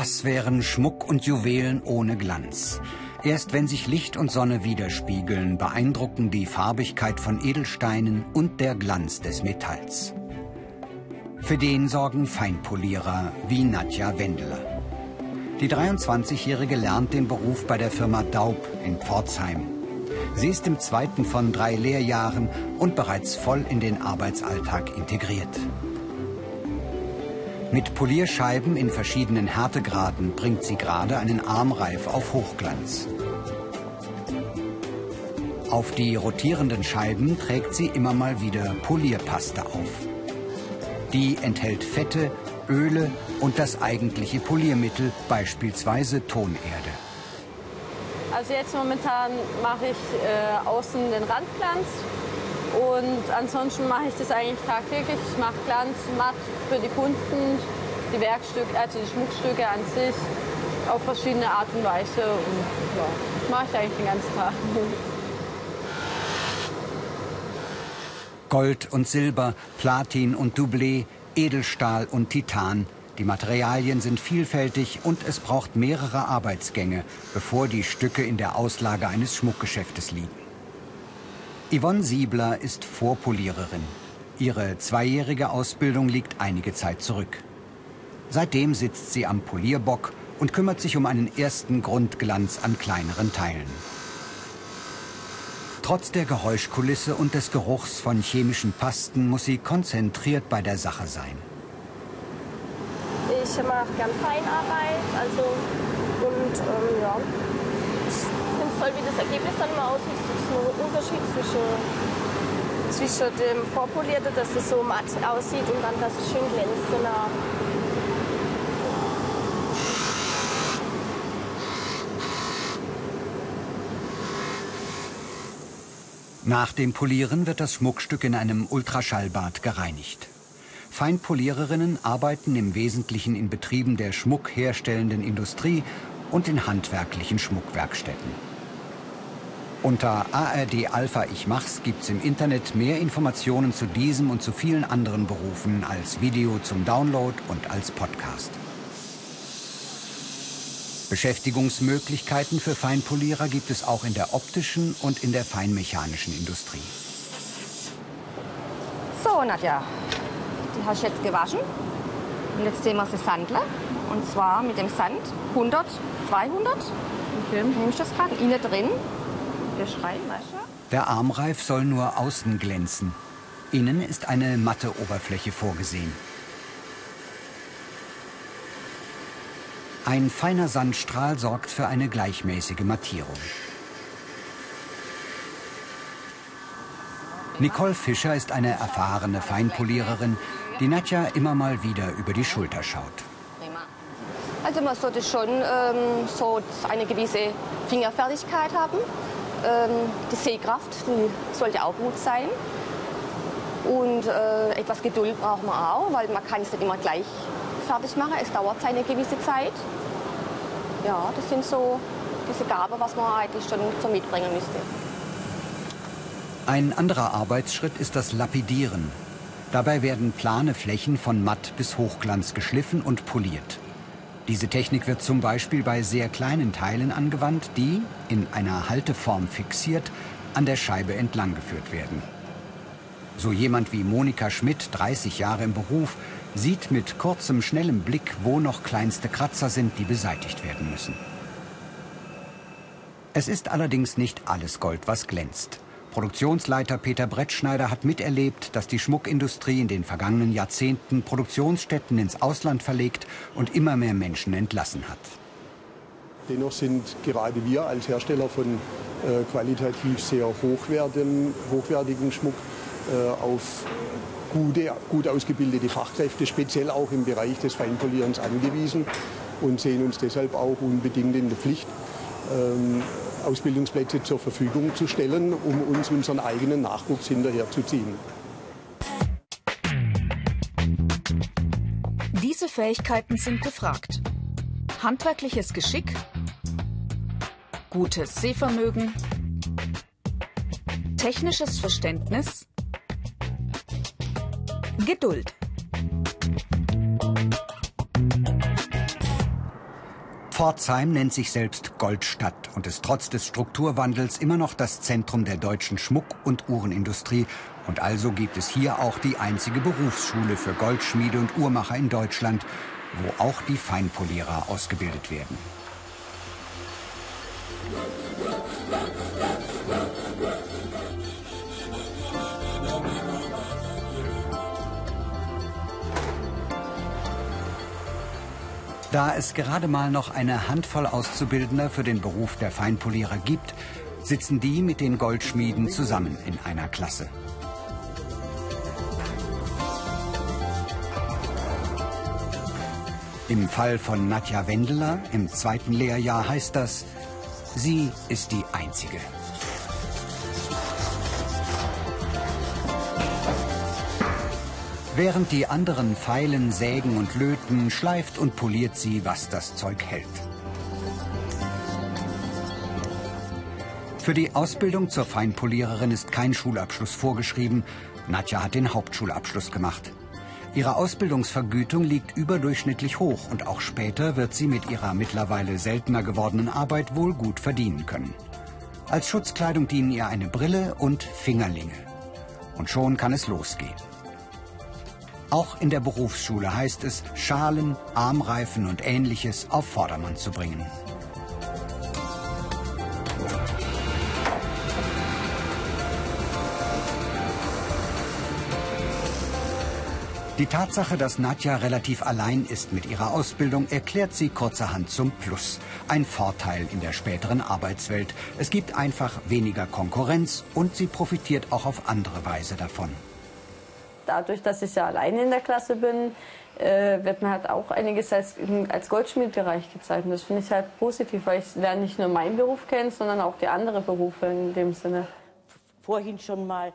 Was wären Schmuck und Juwelen ohne Glanz? Erst wenn sich Licht und Sonne widerspiegeln, beeindrucken die Farbigkeit von Edelsteinen und der Glanz des Metalls. Für den sorgen Feinpolierer wie Nadja Wendeler. Die 23-Jährige lernt den Beruf bei der Firma Daub in Pforzheim. Sie ist im zweiten von drei Lehrjahren und bereits voll in den Arbeitsalltag integriert. Mit Polierscheiben in verschiedenen Härtegraden bringt sie gerade einen Armreif auf Hochglanz. Auf die rotierenden Scheiben trägt sie immer mal wieder Polierpaste auf. Die enthält Fette, Öle und das eigentliche Poliermittel, beispielsweise Tonerde. Also jetzt momentan mache ich äh, außen den Randglanz und ansonsten mache ich das eigentlich tagtäglich. Ich mache Glanz matt für die Kunden, die Werkstücke, also die Schmuckstücke an sich auf verschiedene Art und Weise. Und ja, das mache ich eigentlich den ganzen Tag. Gold und Silber, Platin und Doublé, Edelstahl und Titan. Die Materialien sind vielfältig und es braucht mehrere Arbeitsgänge, bevor die Stücke in der Auslage eines Schmuckgeschäftes liegen. Yvonne Siebler ist Vorpoliererin. Ihre zweijährige Ausbildung liegt einige Zeit zurück. Seitdem sitzt sie am Polierbock und kümmert sich um einen ersten Grundglanz an kleineren Teilen. Trotz der Geräuschkulisse und des Geruchs von chemischen Pasten muss sie konzentriert bei der Sache sein. Ich mache gern Feinarbeit, also und ähm, ja, toll, wie das Ergebnis dann mal aussieht. Es ist ein Unterschied zwischen, zwischen dem Vorpolierten, dass es so matt aussieht und dann, dass es schön glänzt. Genau. Nach dem Polieren wird das Schmuckstück in einem Ultraschallbad gereinigt. Feinpoliererinnen arbeiten im Wesentlichen in Betrieben der schmuckherstellenden Industrie und in handwerklichen Schmuckwerkstätten. Unter ARD Alpha Ich Mach's gibt's im Internet mehr Informationen zu diesem und zu vielen anderen Berufen als Video zum Download und als Podcast. Beschäftigungsmöglichkeiten für Feinpolierer gibt es auch in der optischen und in der feinmechanischen Industrie. So, Nadja, die hast du jetzt gewaschen. Und jetzt sehen wir sie sandeln. Und zwar mit dem Sand 100, 200. Okay. Nimmst du das gerade innen drin der Armreif soll nur außen glänzen. Innen ist eine matte Oberfläche vorgesehen. Ein feiner Sandstrahl sorgt für eine gleichmäßige Mattierung. Nicole Fischer ist eine erfahrene Feinpoliererin, die Nadja immer mal wieder über die Schulter schaut. Also man sollte schon ähm, so eine gewisse Fingerfertigkeit haben. Ähm, die Sehkraft die sollte auch gut sein. Und äh, etwas Geduld braucht man auch, weil man kann es nicht immer gleich fertig machen. Es dauert seine gewisse Zeit. Ja, das sind so diese Gaben, was man eigentlich schon so mitbringen müsste. Ein anderer Arbeitsschritt ist das Lapidieren. Dabei werden plane Flächen von matt bis hochglanz geschliffen und poliert. Diese Technik wird zum Beispiel bei sehr kleinen Teilen angewandt, die, in einer Halteform fixiert, an der Scheibe entlang geführt werden. So jemand wie Monika Schmidt, 30 Jahre im Beruf, sieht mit kurzem, schnellem Blick, wo noch kleinste Kratzer sind, die beseitigt werden müssen. Es ist allerdings nicht alles Gold, was glänzt. Produktionsleiter Peter Brettschneider hat miterlebt, dass die Schmuckindustrie in den vergangenen Jahrzehnten Produktionsstätten ins Ausland verlegt und immer mehr Menschen entlassen hat. Dennoch sind gerade wir als Hersteller von äh, qualitativ sehr hochwertigen, hochwertigen Schmuck äh, auf gute, gut ausgebildete Fachkräfte, speziell auch im Bereich des Feinpolierens angewiesen und sehen uns deshalb auch unbedingt in der Pflicht, ähm, Ausbildungsplätze zur Verfügung zu stellen, um uns unseren eigenen Nachwuchs hinterherzuziehen. Diese Fähigkeiten sind gefragt. Handwerkliches Geschick, gutes Sehvermögen, technisches Verständnis, Geduld. Pforzheim nennt sich selbst Goldstadt und ist trotz des Strukturwandels immer noch das Zentrum der deutschen Schmuck- und Uhrenindustrie. Und also gibt es hier auch die einzige Berufsschule für Goldschmiede und Uhrmacher in Deutschland, wo auch die Feinpolierer ausgebildet werden. Da es gerade mal noch eine Handvoll Auszubildender für den Beruf der Feinpolierer gibt, sitzen die mit den Goldschmieden zusammen in einer Klasse. Im Fall von Nadja Wendeler im zweiten Lehrjahr heißt das, sie ist die Einzige. Während die anderen feilen, sägen und löten, schleift und poliert sie, was das Zeug hält. Für die Ausbildung zur Feinpoliererin ist kein Schulabschluss vorgeschrieben. Nadja hat den Hauptschulabschluss gemacht. Ihre Ausbildungsvergütung liegt überdurchschnittlich hoch und auch später wird sie mit ihrer mittlerweile seltener gewordenen Arbeit wohl gut verdienen können. Als Schutzkleidung dienen ihr eine Brille und Fingerlinge. Und schon kann es losgehen. Auch in der Berufsschule heißt es, Schalen, Armreifen und ähnliches auf Vordermann zu bringen. Die Tatsache, dass Nadja relativ allein ist mit ihrer Ausbildung, erklärt sie kurzerhand zum Plus. Ein Vorteil in der späteren Arbeitswelt. Es gibt einfach weniger Konkurrenz und sie profitiert auch auf andere Weise davon dadurch, dass ich ja alleine in der Klasse bin, äh, wird mir halt auch einiges als, als Goldschmiedbereich gezeigt. Und das finde ich halt positiv, weil ich lerne nicht nur meinen Beruf kennen, sondern auch die anderen Berufe in dem Sinne.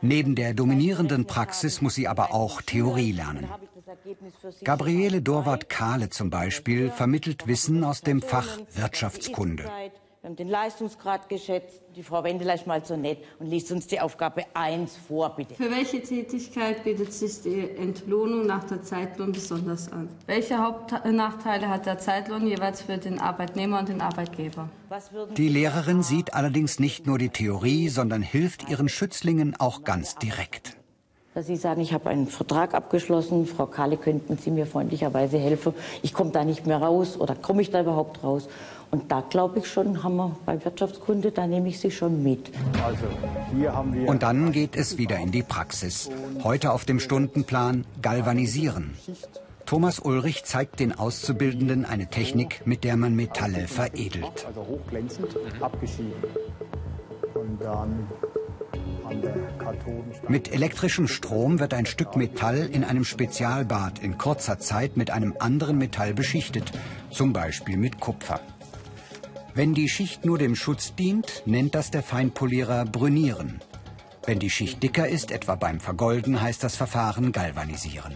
Neben der dominierenden Praxis muss sie aber auch Theorie lernen. Gabriele Dorwart-Kahle zum Beispiel vermittelt Wissen aus dem Fach Wirtschaftskunde. Wir haben den Leistungsgrad geschätzt. Die Frau Wendeler ist mal so nett und liest uns die Aufgabe 1 vor, bitte. Für welche Tätigkeit bietet sich die Entlohnung nach der Zeitlohn besonders an? Welche Hauptnachteile hat der Zeitlohn jeweils für den Arbeitnehmer und den Arbeitgeber? Die Lehrerin sieht allerdings nicht nur die Theorie, sondern hilft ihren Schützlingen auch ganz direkt. Sie sagen, ich habe einen Vertrag abgeschlossen, Frau Kahle, könnten Sie mir freundlicherweise helfen? Ich komme da nicht mehr raus oder komme ich da überhaupt raus? Und da glaube ich schon, haben wir bei Wirtschaftskunde, da nehme ich sie schon mit. Also, hier haben wir Und dann geht es wieder in die Praxis. Heute auf dem Stundenplan Galvanisieren. Thomas Ulrich zeigt den Auszubildenden eine Technik, mit der man Metalle veredelt. Also hochglänzend abgeschieden. Und dann mit elektrischem Strom wird ein Stück Metall in einem Spezialbad in kurzer Zeit mit einem anderen Metall beschichtet, zum Beispiel mit Kupfer. Wenn die Schicht nur dem Schutz dient, nennt das der Feinpolierer Brünieren. Wenn die Schicht dicker ist, etwa beim Vergolden, heißt das Verfahren Galvanisieren.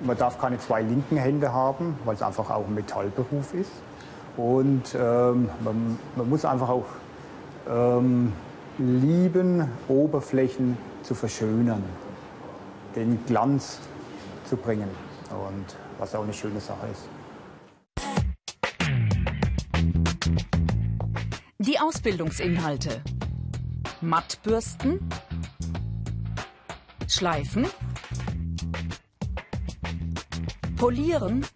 Man darf keine zwei linken Hände haben, weil es einfach auch ein Metallberuf ist. Und ähm, man, man, muss einfach auch ähm, lieben, Oberflächen zu verschönern, den Glanz zu bringen. Und was auch eine schöne Sache ist. Die Ausbildungsinhalte. Mattbürsten, Schleifen, Polieren,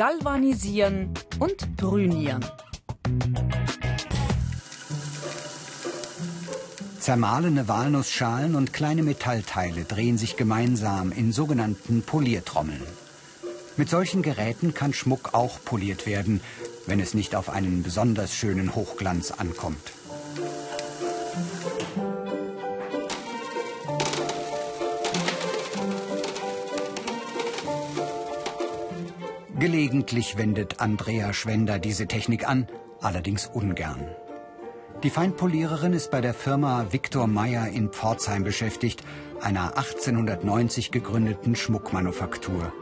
Galvanisieren und Brünieren. Zermahlene Walnussschalen und kleine Metallteile drehen sich gemeinsam in sogenannten Poliertrommeln. Mit solchen Geräten kann Schmuck auch poliert werden, wenn es nicht auf einen besonders schönen Hochglanz ankommt. Gelegentlich wendet Andrea Schwender diese Technik an, allerdings ungern. Die Feinpoliererin ist bei der Firma Viktor Meyer in Pforzheim beschäftigt, einer 1890 gegründeten Schmuckmanufaktur.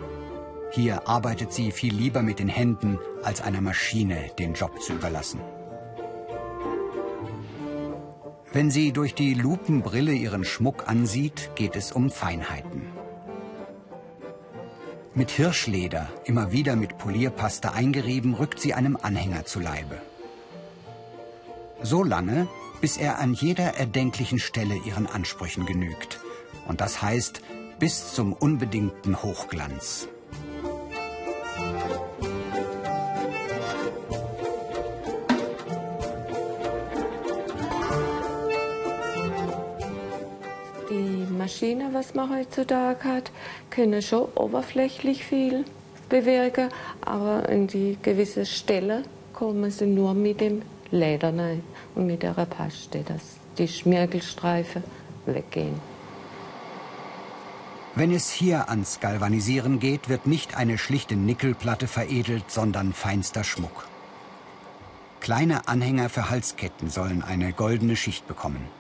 Hier arbeitet sie viel lieber mit den Händen, als einer Maschine den Job zu überlassen. Wenn sie durch die Lupenbrille ihren Schmuck ansieht, geht es um Feinheiten. Mit Hirschleder, immer wieder mit Polierpaste eingerieben, rückt sie einem Anhänger zu Leibe. So lange, bis er an jeder erdenklichen Stelle ihren Ansprüchen genügt. Und das heißt bis zum unbedingten Hochglanz. Was man heutzutage hat, können schon oberflächlich viel bewirken, aber in die gewisse Stelle kommen sie nur mit dem Leder rein und mit der Paste, dass die Schmirgelstreifen weggehen. Wenn es hier ans Galvanisieren geht, wird nicht eine schlichte Nickelplatte veredelt, sondern feinster Schmuck. Kleine Anhänger für Halsketten sollen eine goldene Schicht bekommen.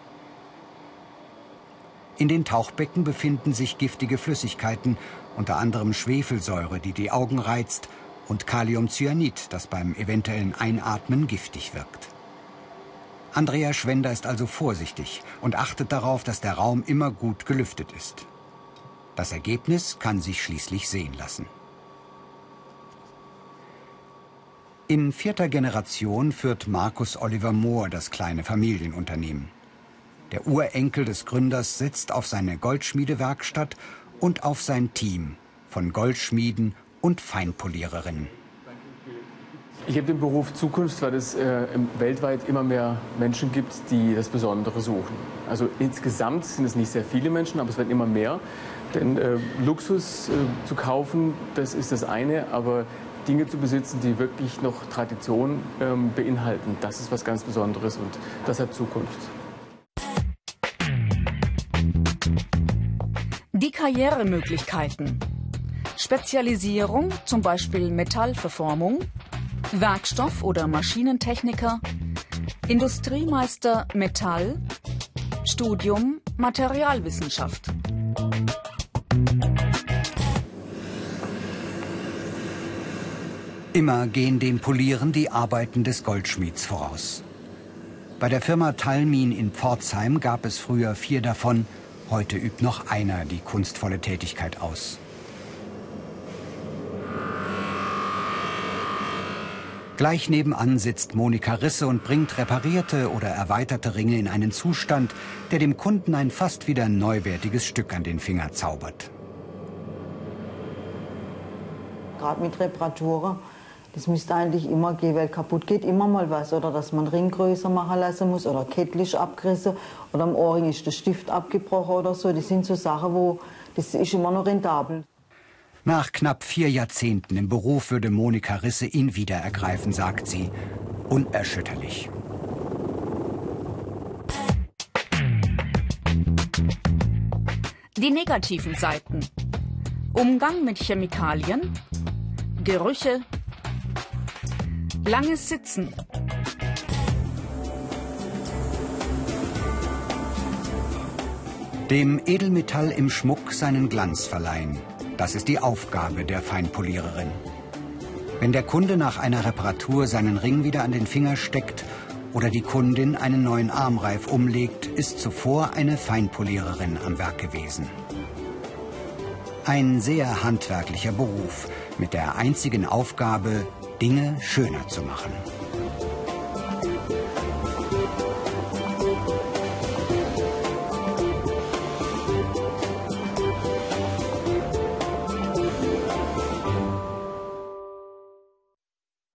In den Tauchbecken befinden sich giftige Flüssigkeiten, unter anderem Schwefelsäure, die die Augen reizt, und Kaliumcyanid, das beim eventuellen Einatmen giftig wirkt. Andrea Schwender ist also vorsichtig und achtet darauf, dass der Raum immer gut gelüftet ist. Das Ergebnis kann sich schließlich sehen lassen. In vierter Generation führt Markus Oliver Mohr das kleine Familienunternehmen. Der Urenkel des Gründers setzt auf seine Goldschmiedewerkstatt und auf sein Team von Goldschmieden und Feinpoliererinnen. Ich habe den Beruf Zukunft, weil es äh, weltweit immer mehr Menschen gibt, die das Besondere suchen. Also insgesamt sind es nicht sehr viele Menschen, aber es werden immer mehr. Denn äh, Luxus äh, zu kaufen, das ist das eine, aber Dinge zu besitzen, die wirklich noch Tradition ähm, beinhalten, das ist was ganz Besonderes und das hat Zukunft. Karrieremöglichkeiten. Spezialisierung, zum Beispiel Metallverformung, Werkstoff- oder Maschinentechniker, Industriemeister Metall, Studium Materialwissenschaft. Immer gehen dem Polieren die Arbeiten des Goldschmieds voraus. Bei der Firma Talmin in Pforzheim gab es früher vier davon, heute übt noch einer die kunstvolle Tätigkeit aus. Gleich nebenan sitzt Monika Risse und bringt reparierte oder erweiterte Ringe in einen Zustand, der dem Kunden ein fast wieder neuwertiges Stück an den Finger zaubert. Gerade mit Reparaturen, das müsste eigentlich immer gehen, weil kaputt geht immer mal was. Oder dass man Ring größer machen lassen muss oder kettlich abgerissen oder am Ohrring ist der Stift abgebrochen oder so. Das sind so Sachen, wo das ist immer noch rentabel. Nach knapp vier Jahrzehnten im Beruf würde Monika Risse ihn wieder ergreifen, sagt sie. Unerschütterlich. Die negativen Seiten. Umgang mit Chemikalien, Gerüche, langes Sitzen. Dem Edelmetall im Schmuck seinen Glanz verleihen. Das ist die Aufgabe der Feinpoliererin. Wenn der Kunde nach einer Reparatur seinen Ring wieder an den Finger steckt oder die Kundin einen neuen Armreif umlegt, ist zuvor eine Feinpoliererin am Werk gewesen. Ein sehr handwerklicher Beruf mit der einzigen Aufgabe, Dinge schöner zu machen.